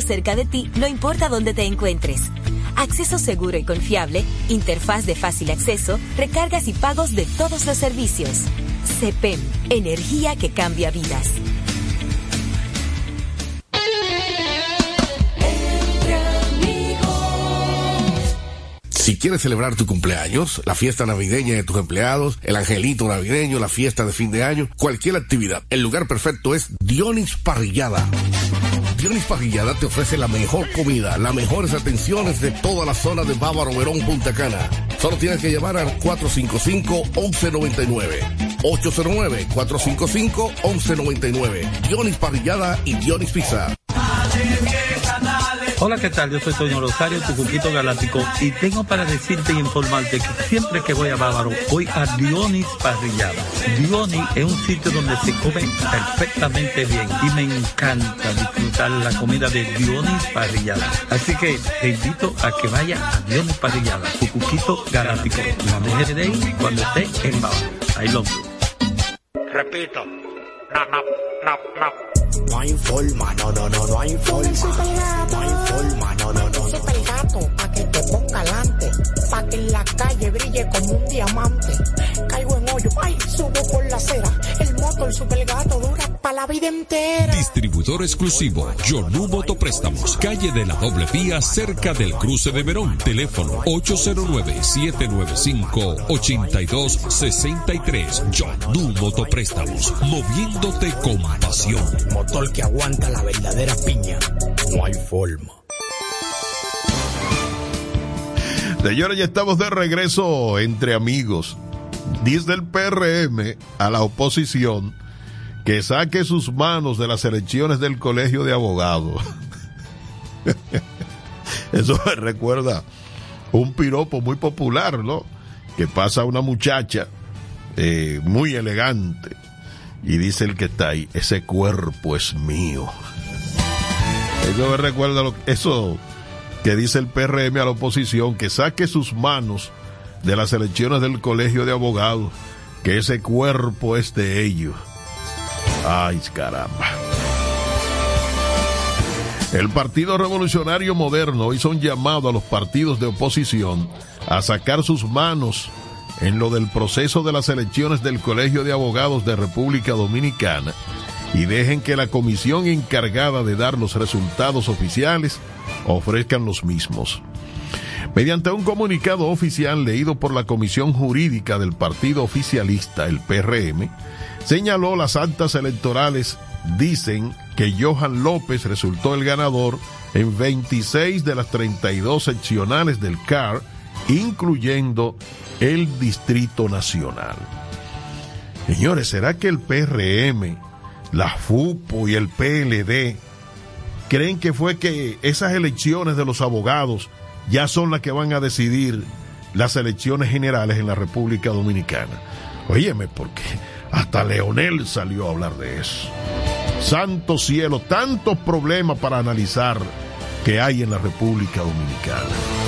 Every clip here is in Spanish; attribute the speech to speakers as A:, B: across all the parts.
A: cerca de ti, no importa dónde te encuentres. Acceso seguro y confiable, interfaz de fácil acceso, recargas y pagos de todos los servicios. CEPEM, energía que cambia vidas.
B: Si quieres celebrar tu cumpleaños, la fiesta navideña de tus empleados, el angelito navideño, la fiesta de fin de año, cualquier actividad, el lugar perfecto es Dionis Parrillada. Dionis Parrillada te ofrece la mejor comida, las mejores atenciones de toda la zona de Bávaro, Verón, Punta Cana. Solo tienes que llamar al 455-1199. 809-455-1199. Dionis Parrillada y Dionis Pizza.
C: Hola, ¿qué tal? Yo soy Toño Rosario, tu cuquito galáctico, y tengo para decirte e informarte que siempre que voy a Bávaro, voy a Dionis Parrillada. Dionis es un sitio donde se come perfectamente bien y me encanta disfrutar la comida de Dionis Parrillada. Así que te invito a que vaya a Dionis Parrillada, tu cuquito galáctico. No dejes de ir cuando esté en Bávaro. Ahí lo
D: Repito. No, no, no, no. No hay forma, no, no, no, no hay forma. No hay forma, no, no, no.
E: Super gato, pa' que te ponga adelante. Pa' que en la calle brille como un diamante. Caigo en hoyo, ay, subo por la acera. El moto, el super gato dura pa' la vida entera.
F: Distribuidor exclusivo, Yonu Motopréstamos, calle de la doble vía, cerca del cruce de Verón. Teléfono 809-795-8263. Yonu Motopréstamos, moviéndote con pasión.
D: Motor que aguanta la verdadera piña. No hay forma.
G: Señores, ya estamos de regreso entre amigos. Dice el PRM a la oposición que saque sus manos de las elecciones del colegio de abogados. Eso me recuerda un piropo muy popular, ¿no? Que pasa una muchacha eh, muy elegante y dice el que está ahí, ese cuerpo es mío. Eso me recuerda lo, eso que dice el PRM a la oposición, que saque sus manos de las elecciones del colegio de abogados, que ese cuerpo es de ellos. Ay, caramba. El Partido Revolucionario Moderno hizo un llamado a los partidos de oposición a sacar sus manos en lo del proceso de las elecciones del Colegio de Abogados de República Dominicana y dejen que la comisión encargada de dar los resultados oficiales ofrezcan los mismos. Mediante un comunicado oficial leído por la Comisión Jurídica del Partido Oficialista, el PRM, señaló las actas electorales dicen que Johan López resultó el ganador en 26 de las 32 seccionales del CAR, incluyendo el Distrito Nacional. Señores, ¿será que el PRM, la FUPO y el PLD creen que fue que esas elecciones de los abogados ya son las que van a decidir las elecciones generales en la República Dominicana? Óyeme, porque hasta Leonel salió a hablar de eso. Santo cielo, tantos problemas para analizar que hay en la República Dominicana.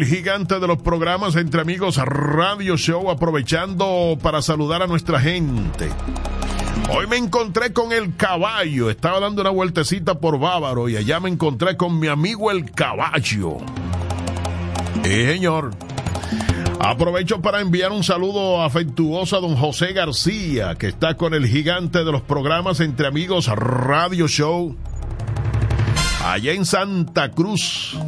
G: El gigante de los programas entre amigos Radio Show aprovechando para saludar a nuestra gente. Hoy me encontré con el caballo, estaba dando una vueltecita por Bávaro y allá me encontré con mi amigo el caballo. Sí, señor. Aprovecho para enviar un saludo afectuoso a don José García, que está con el gigante de los programas entre amigos Radio Show, allá en Santa Cruz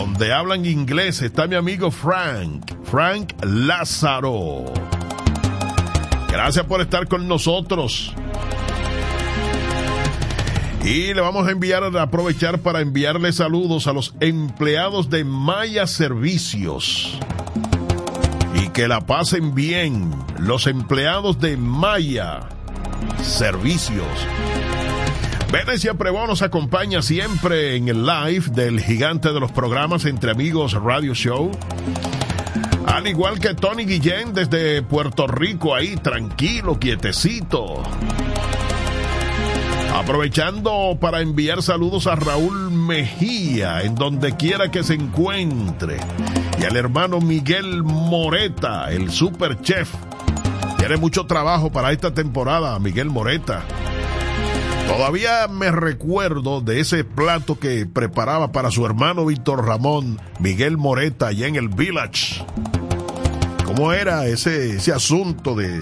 G: donde hablan inglés está mi amigo Frank, Frank Lázaro. Gracias por estar con nosotros. Y le vamos a enviar, a aprovechar para enviarle saludos a los empleados de Maya Servicios. Y que la pasen bien los empleados de Maya Servicios. Venecia Prevó nos acompaña siempre en el live del gigante de los programas Entre Amigos Radio Show. Al igual que Tony Guillén desde Puerto Rico, ahí tranquilo, quietecito. Aprovechando para enviar saludos a Raúl Mejía, en donde quiera que se encuentre, y al hermano Miguel Moreta, el super chef. Tiene mucho trabajo para esta temporada, Miguel Moreta. Todavía me recuerdo de ese plato que preparaba para su hermano Víctor Ramón, Miguel Moreta, allá en el Village. ¿Cómo era ese, ese asunto de,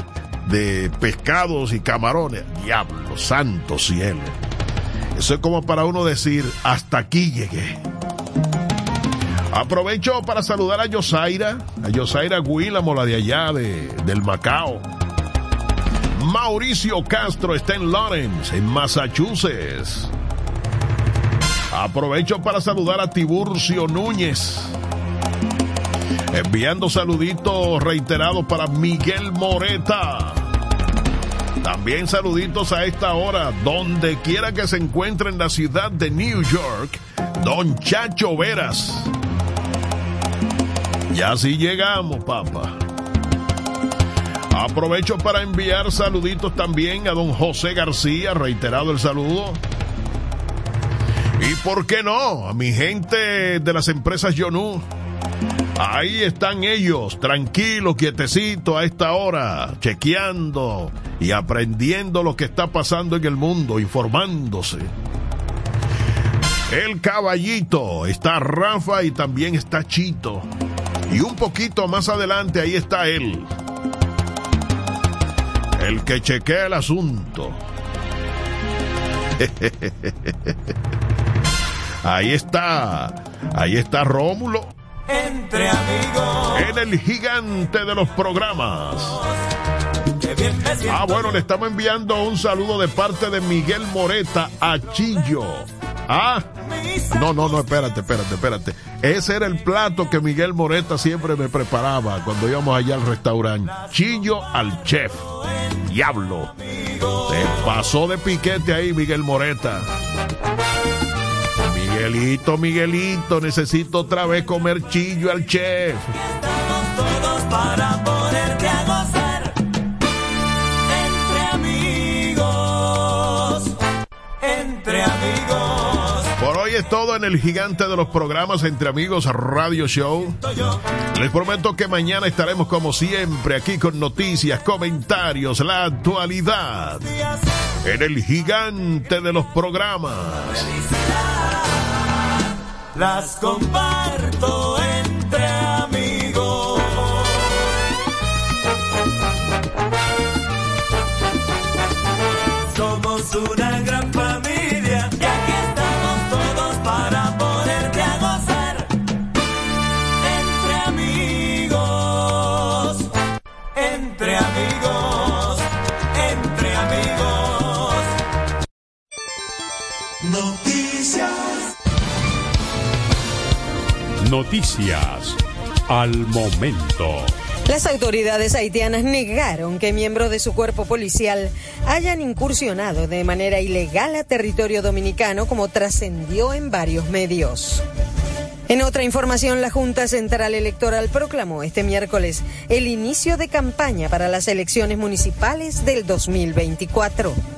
G: de pescados y camarones? Diablo, santo cielo. Eso es como para uno decir, hasta aquí llegué. Aprovecho para saludar a Yosaira, a Yosaira Guílamo, la de allá de, del Macao. Mauricio Castro está en Lawrence, en Massachusetts. Aprovecho para saludar a Tiburcio Núñez. Enviando saluditos reiterados para Miguel Moreta. También saluditos a esta hora, donde quiera que se encuentre en la ciudad de New York, Don Chacho Veras. Ya sí llegamos, papá. Aprovecho para enviar saluditos también a don José García, reiterado el saludo. Y por qué no, a mi gente de las empresas Yonu. Ahí están ellos, tranquilos, quietecitos a esta hora, chequeando y aprendiendo lo que está pasando en el mundo, informándose. El caballito, está Rafa y también está Chito. Y un poquito más adelante ahí está él, el que chequea el asunto. Ahí está. Ahí está Rómulo.
H: Entre amigos.
G: En el gigante de los programas. Ah, bueno, le estamos enviando un saludo de parte de Miguel Moreta a Chillo. Ah, no, no, no, espérate, espérate, espérate. Ese era el plato que Miguel Moreta siempre me preparaba cuando íbamos allá al restaurante. Chillo al chef. Diablo. Se pasó de piquete ahí, Miguel Moreta. Miguelito, Miguelito, necesito otra vez comer chillo al chef.
H: Estamos todos para ponerte a gozar. Entre amigos. Entre amigos.
G: Es todo en el gigante de los programas Entre Amigos Radio Show. Les prometo que mañana estaremos como siempre aquí con noticias, comentarios, la actualidad. En el gigante de los programas.
H: Las comparto Noticias.
F: Noticias al momento.
I: Las autoridades haitianas negaron que miembros de su cuerpo policial hayan incursionado de manera ilegal a territorio dominicano como trascendió en varios medios. En otra información, la Junta Central Electoral proclamó este miércoles el inicio de campaña para las elecciones municipales del 2024.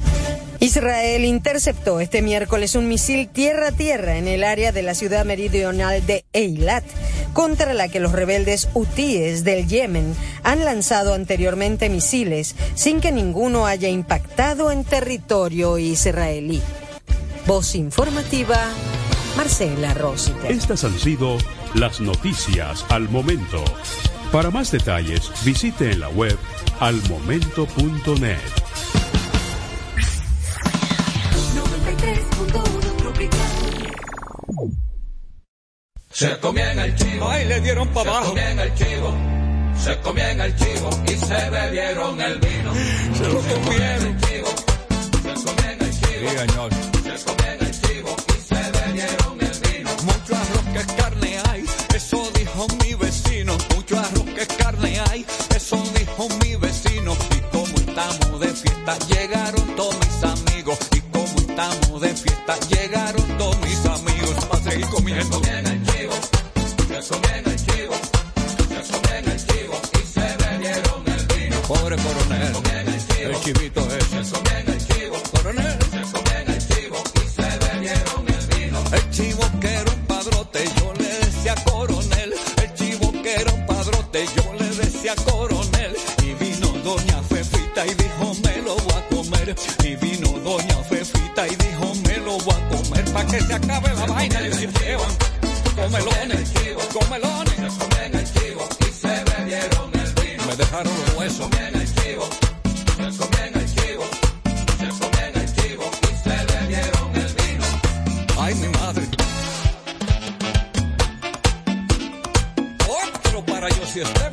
I: Israel interceptó este miércoles un misil tierra-tierra en el área de la ciudad meridional de Eilat, contra la que los rebeldes hutíes del Yemen han lanzado anteriormente misiles sin que ninguno haya impactado en territorio israelí. Voz informativa, Marcela Rosita.
F: Estas han sido las noticias al momento. Para más detalles, visite en la web almomento.net.
J: Se comían el chivo.
K: Ay, le dieron para
J: Se
K: abajo.
J: comían el chivo. Se comían el chivo y se bebieron el vino.
K: Se lo comieron.
J: Se comían el chivo. Se comían el señor. Se comían el chivo y se bebieron el vino. Mucho arroz que carne hay, eso dijo mi vecino. Mucho arroz que carne hay, eso dijo mi vecino. Y como estamos de fiesta, llegaron todos mis amigos. Y como estamos de fiesta, llegaron todos mis amigos. Para seguir comiendo. Se Pobre coronel, el chivito chivo, coronel. El chivo y se bebieron el vino. El chivo que era un padrote, yo le decía coronel. El chivo que era un padrote, yo le decía coronel. Y vino doña Fefita y dijo, me lo voy a comer. Y vino doña Fefita y dijo, me lo voy a comer. Pa' que se acabe la vaina. Decía, "Llevan comelones, comelones. Se comían el chivo y se bebieron el vino. Me dejaron los huesos. Se comían el chivo, se comían el chivo, se comían el chivo y se bebieron el vino. Ay, mi madre. Otro para yo si Esteban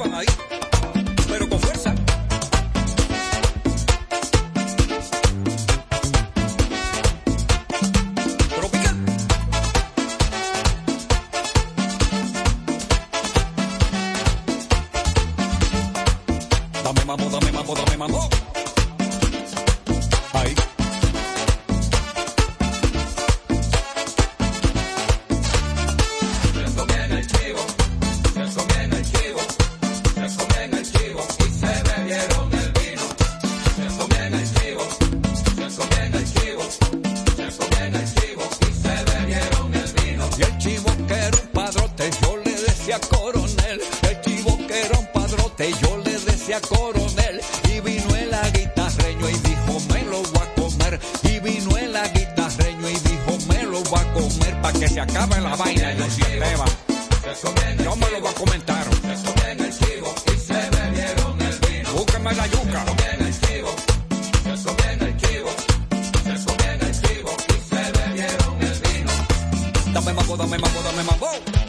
J: Dame mambo, dame mambo, dame
L: mambo.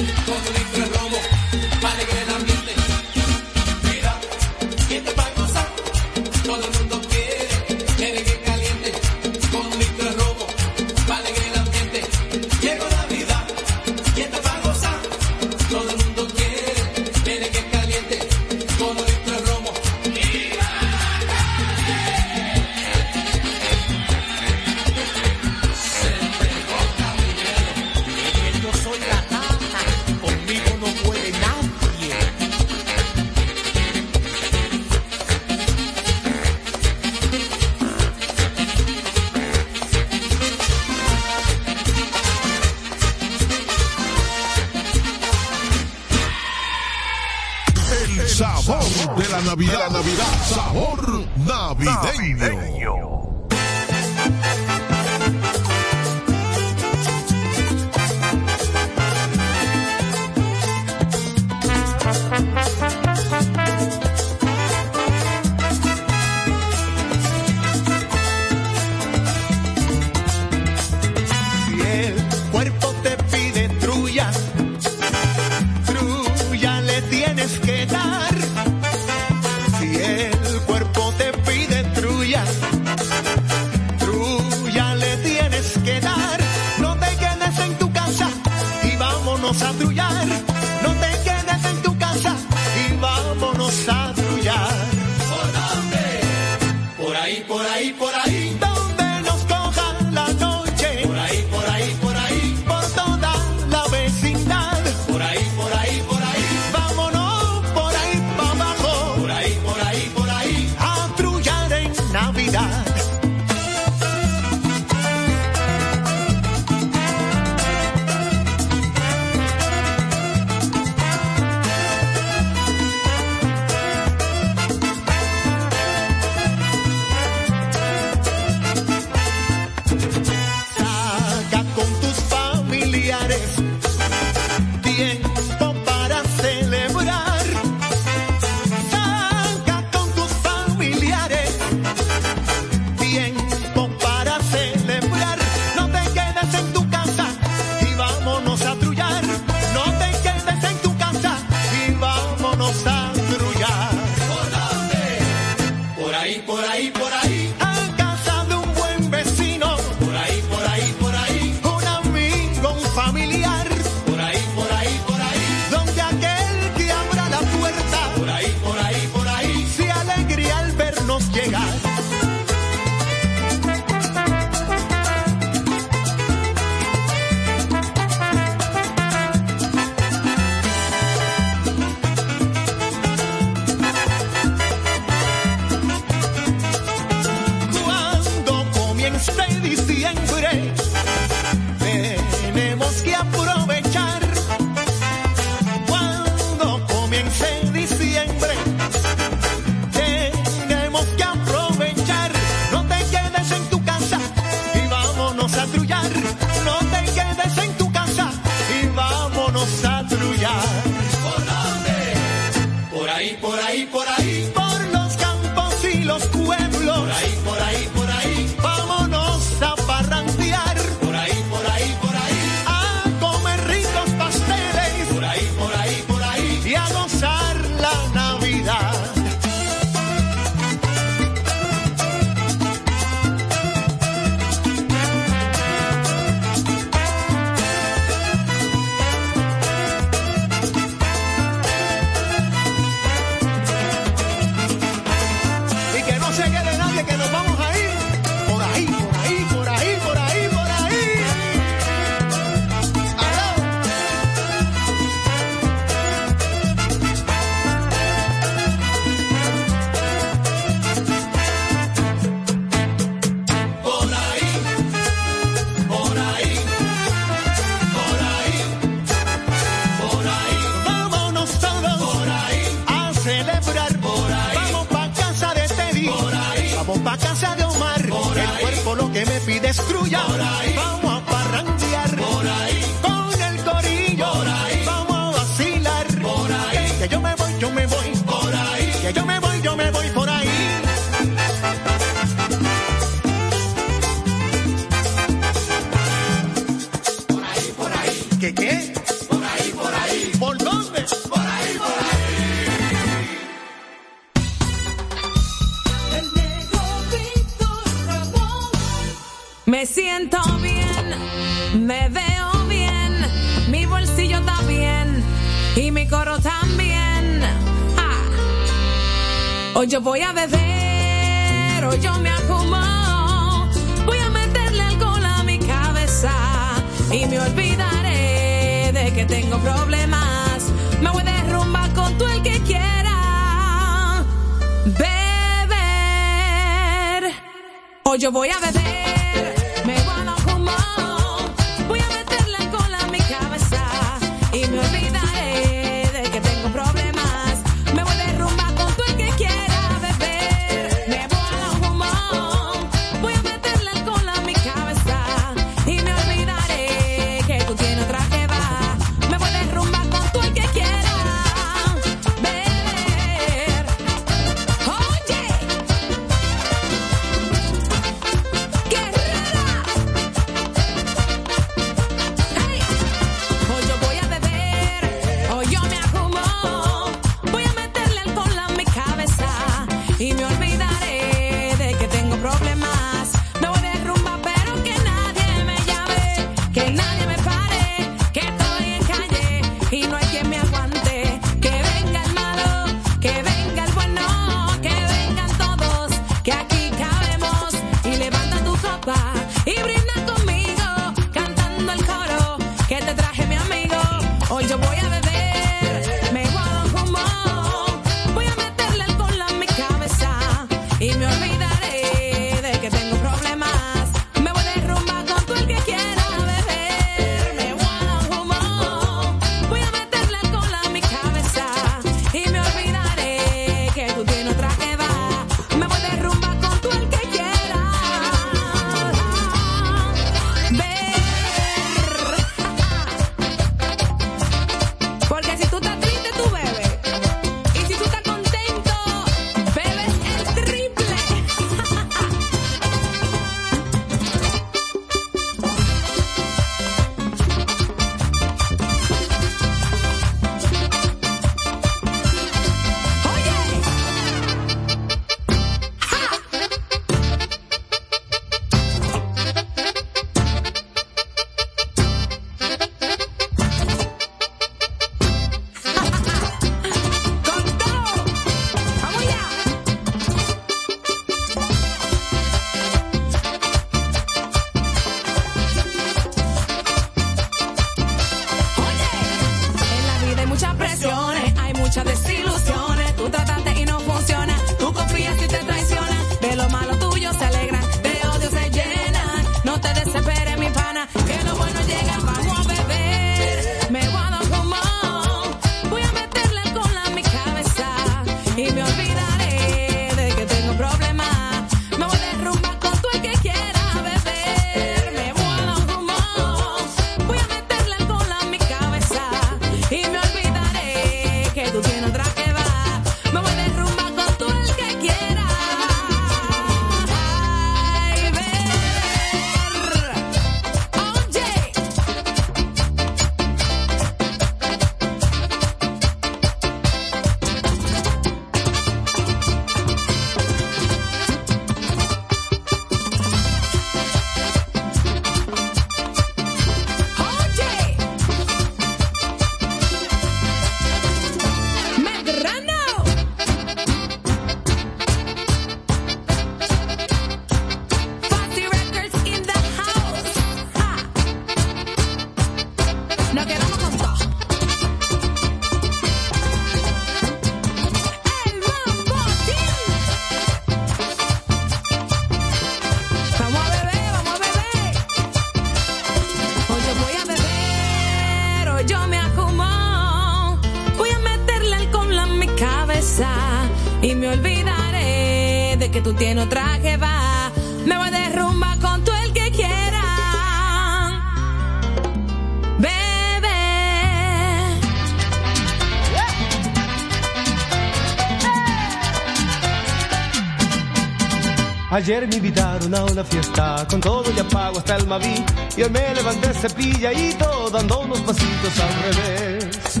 M: Ayer me invitaron a una fiesta, con todo ya pago hasta el Maví. Y hoy me levanté cepilladito, dando unos pasitos al revés.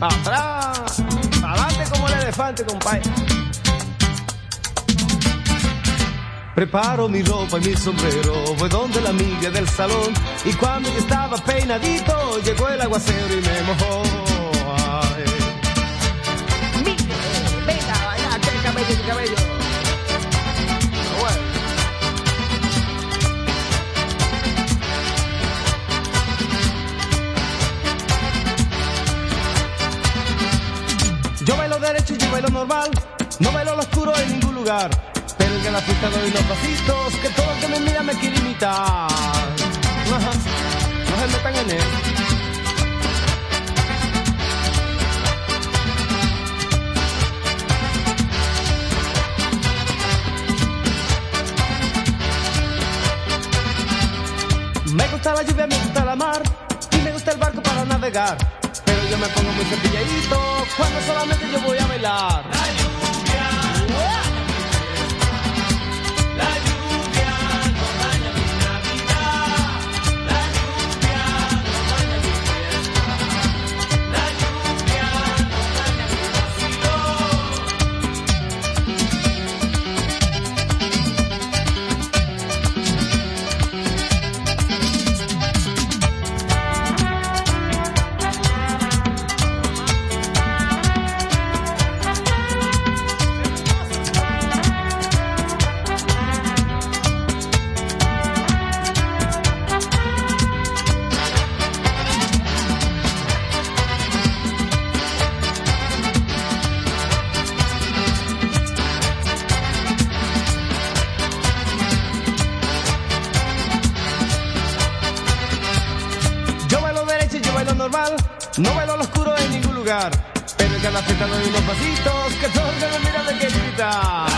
M: Atrás, adelante como el elefante, compadre. Preparo mi ropa y mi sombrero, voy donde la amiga del salón. Y cuando yo estaba peinadito, llegó el aguacero y me mojó. Ay.
N: El cabello, el cabello.
M: Bailo normal, no bailo lo oscuro en ningún lugar. Pero en la fiesta doy unos pasitos, que todo el que me mira me quiere imitar. No se metan en él. Me gusta la lluvia, me gusta la mar y me gusta el barco para navegar. Yo me pongo muy cepilladito cuando solamente yo voy a bailar. Me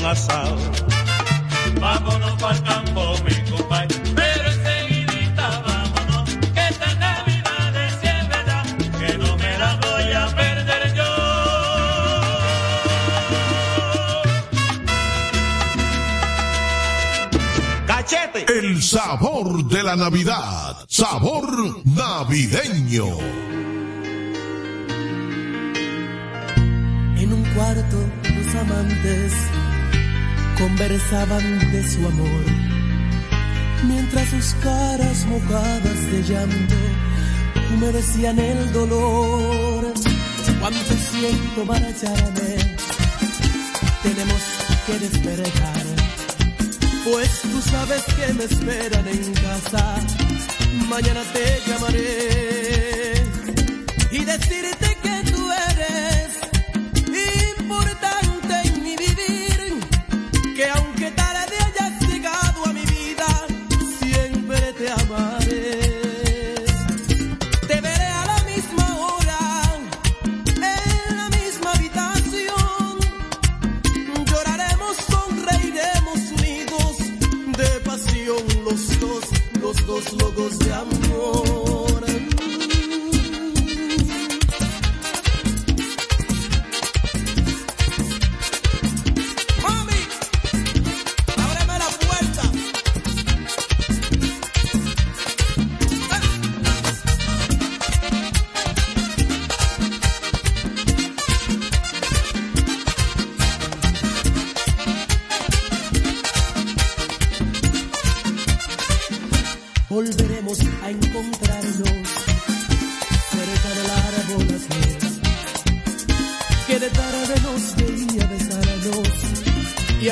G: son.
H: Vámonos para el campo, mi compadre. Pero enseguidita vámonos, que esta Navidad
O: de
H: verdad, que no me
O: la
H: voy a perder yo.
O: Cachete. El
G: sabor de la Navidad, sabor navideño.
P: En un cuarto, los amantes conversaban de su amor, mientras sus caras mojadas de llanto humedecían el dolor. Cuánto siento marcharme, tenemos que despertar, pues tú sabes que me esperan en casa, mañana te llamaré y decirte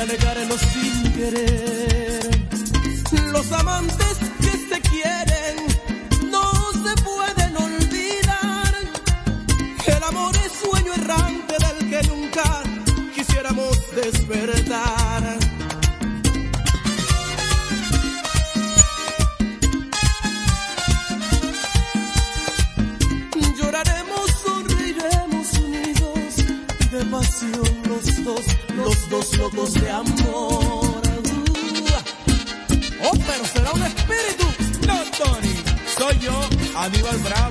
Q: y alegarnos sin querer. Los amantes
P: Aníbal Bravo.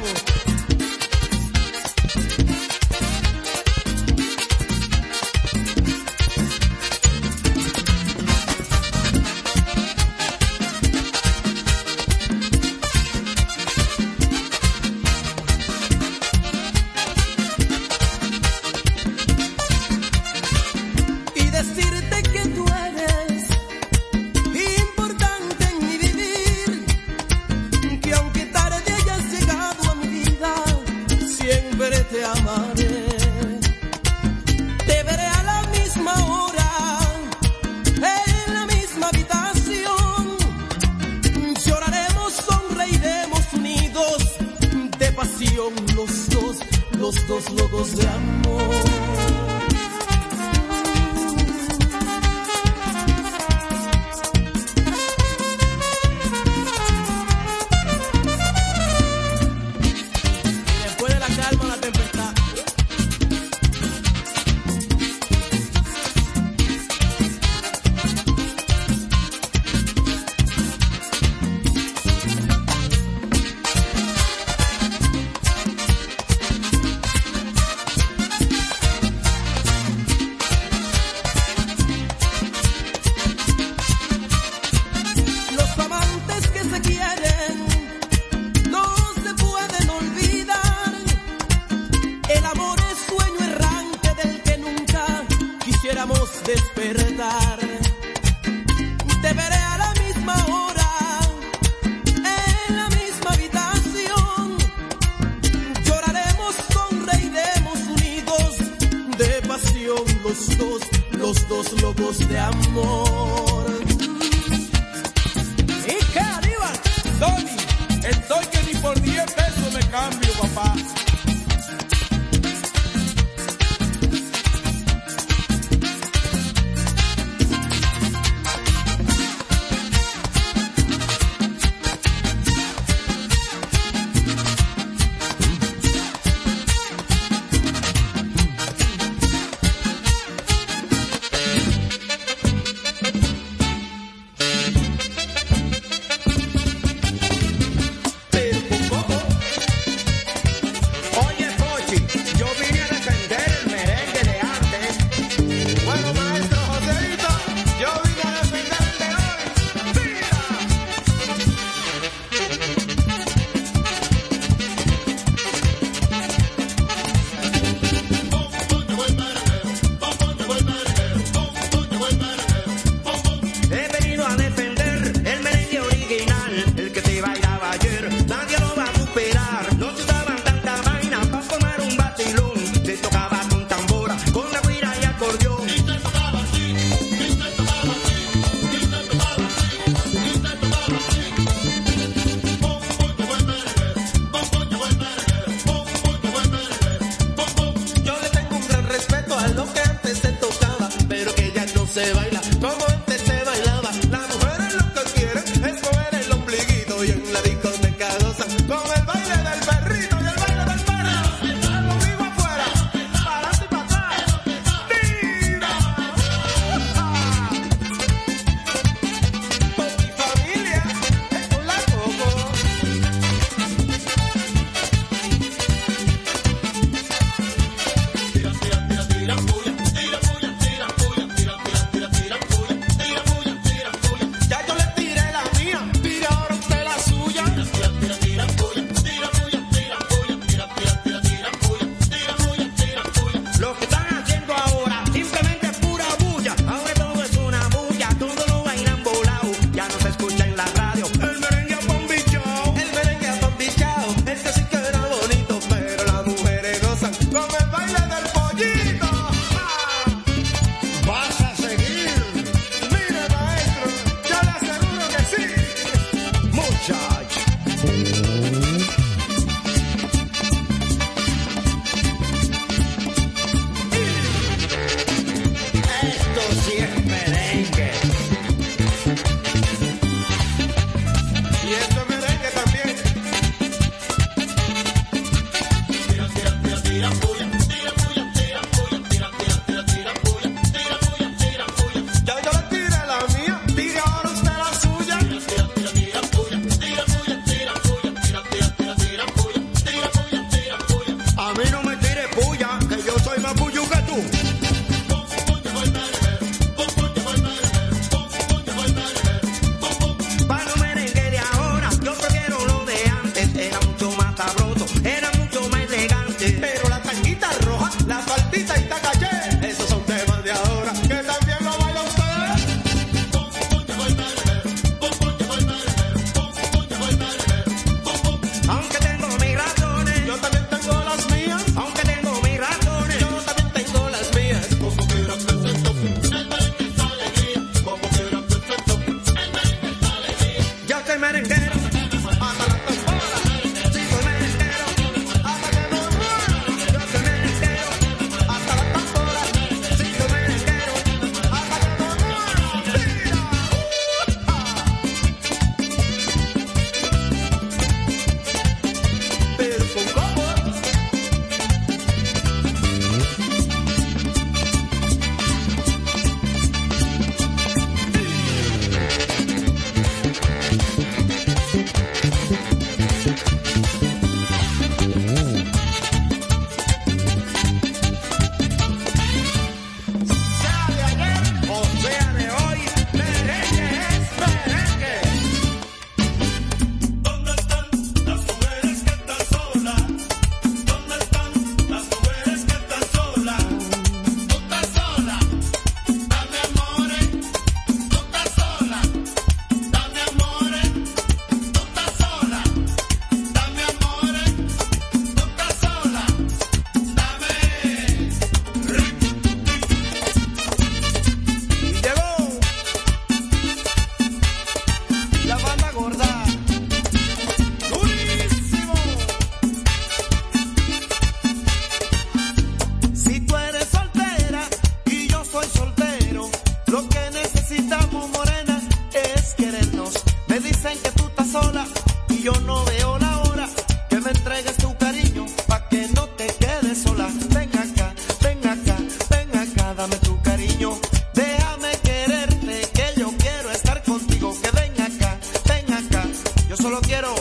N: baila. Como quiero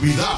R: Navidad.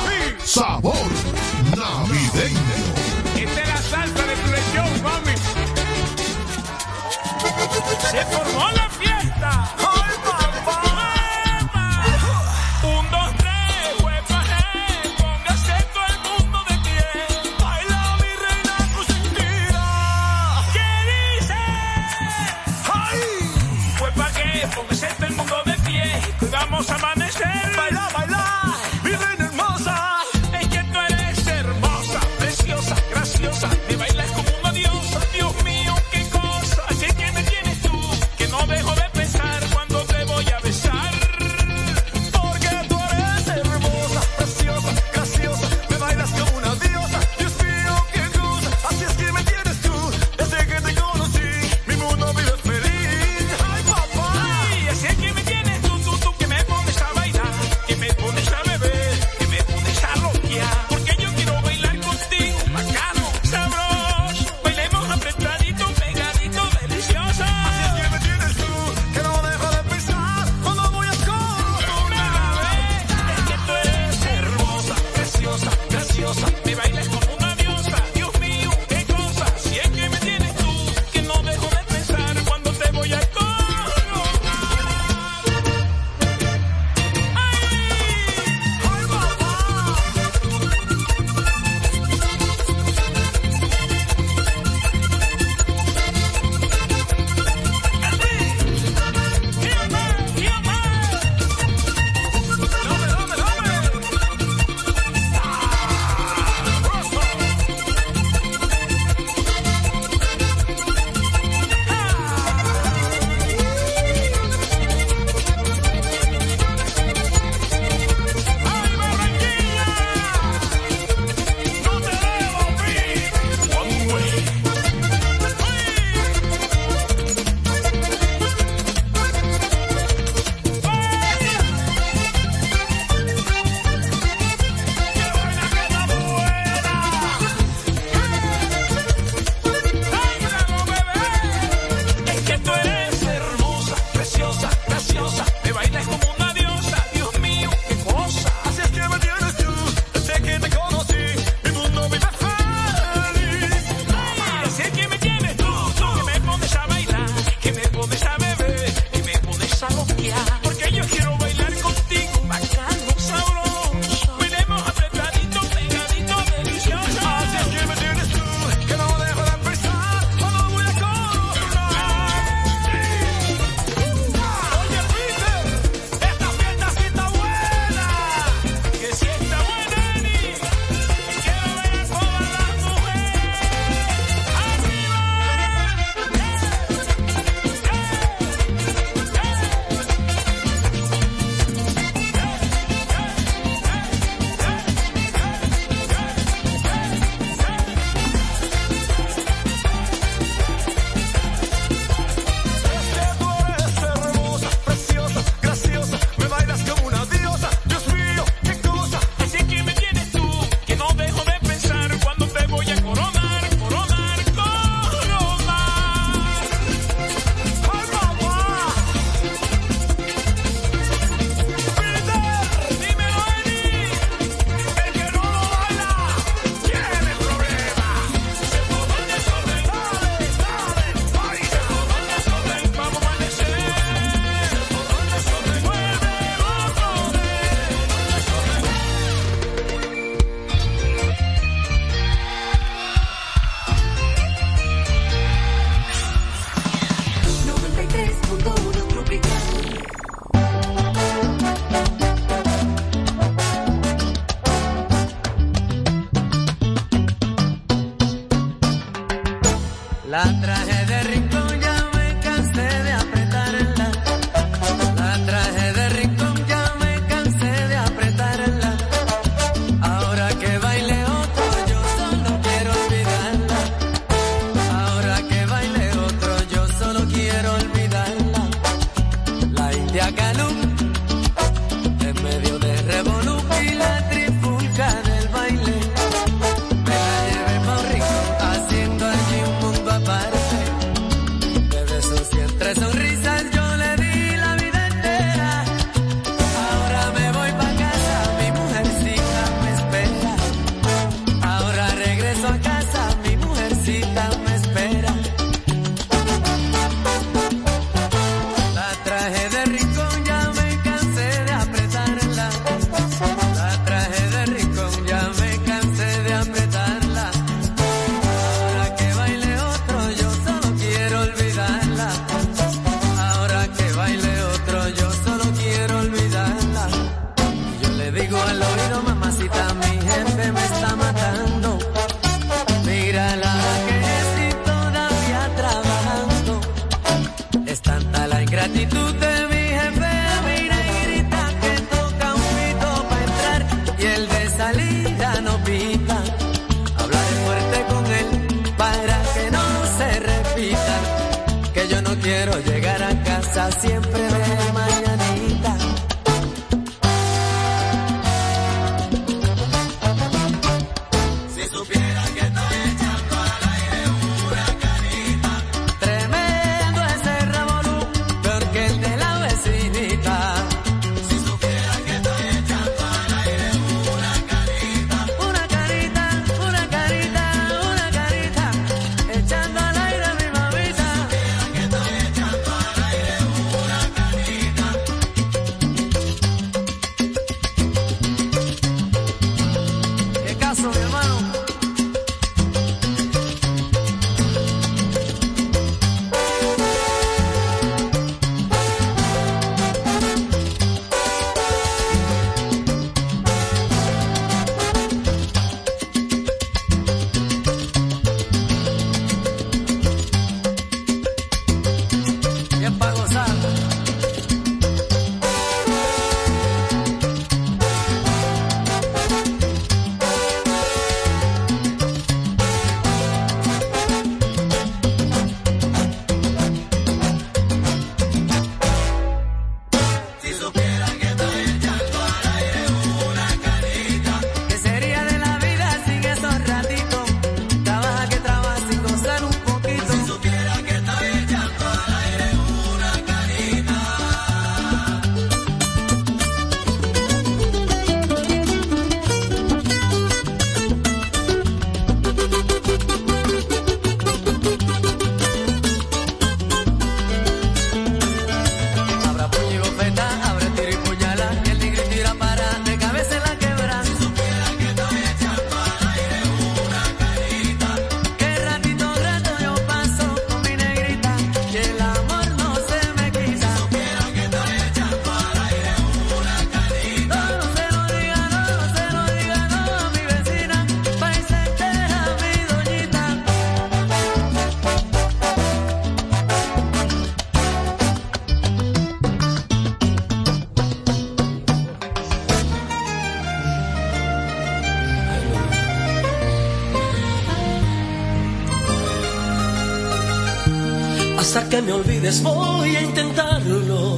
S: que
T: me olvides, voy a intentarlo.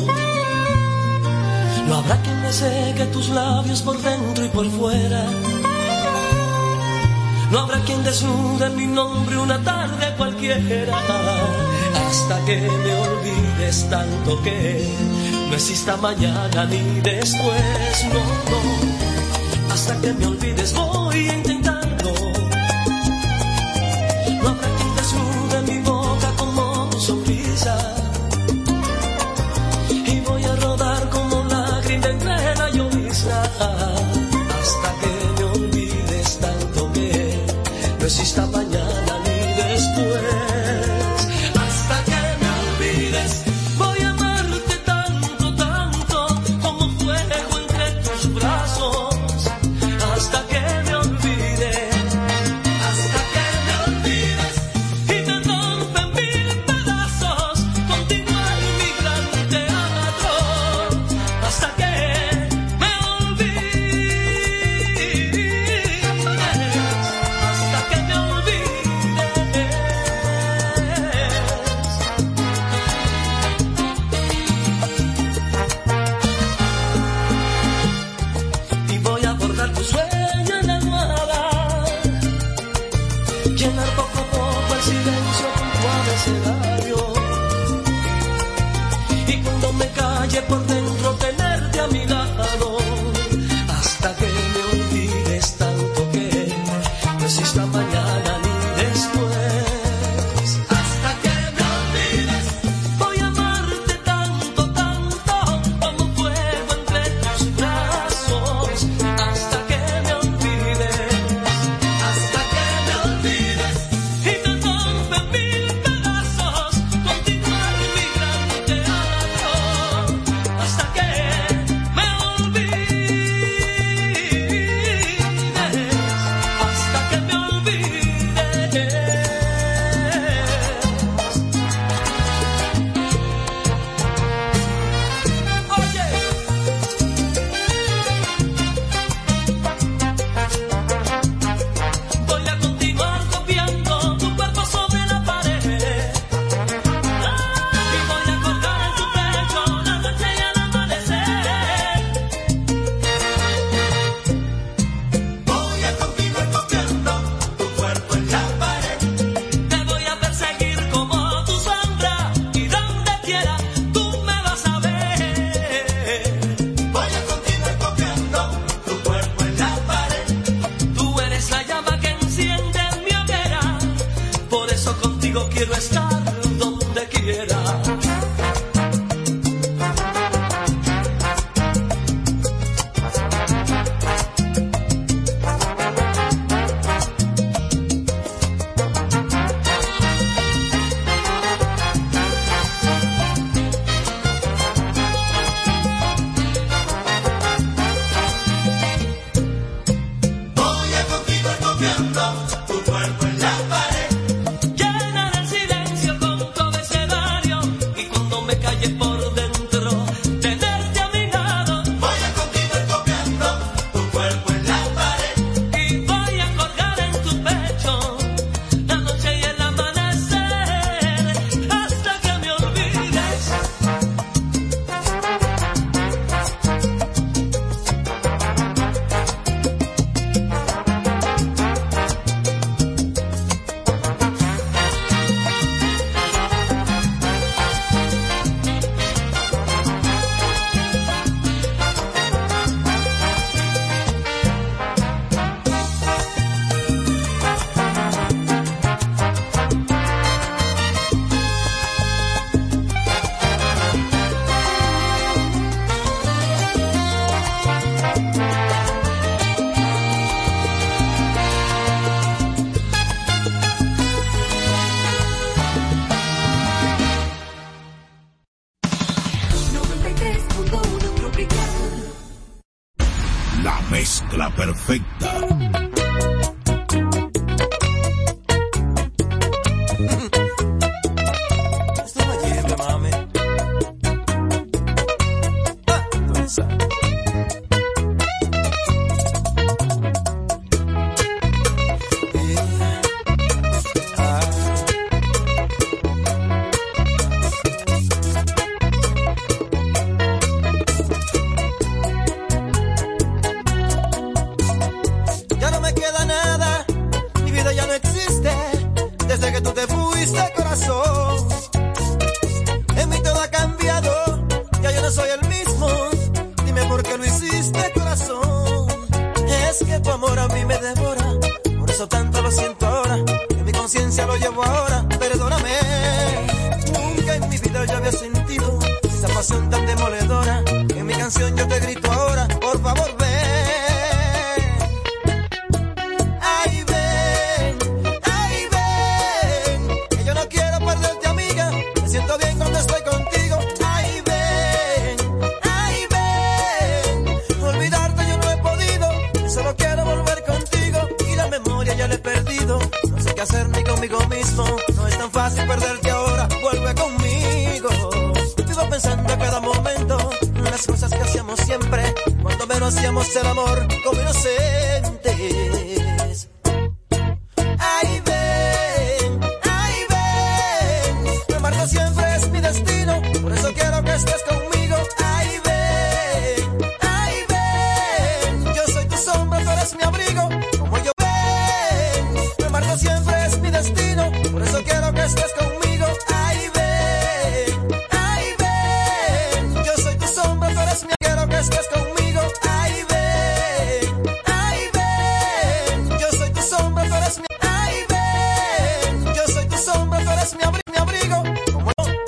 T: No habrá quien me seque tus labios por dentro y por fuera. No habrá quien desnude mi nombre una tarde cualquiera. Hasta que me olvides tanto que no exista mañana ni después. No, no. Hasta que me olvides, voy a intentarlo.
N: se estava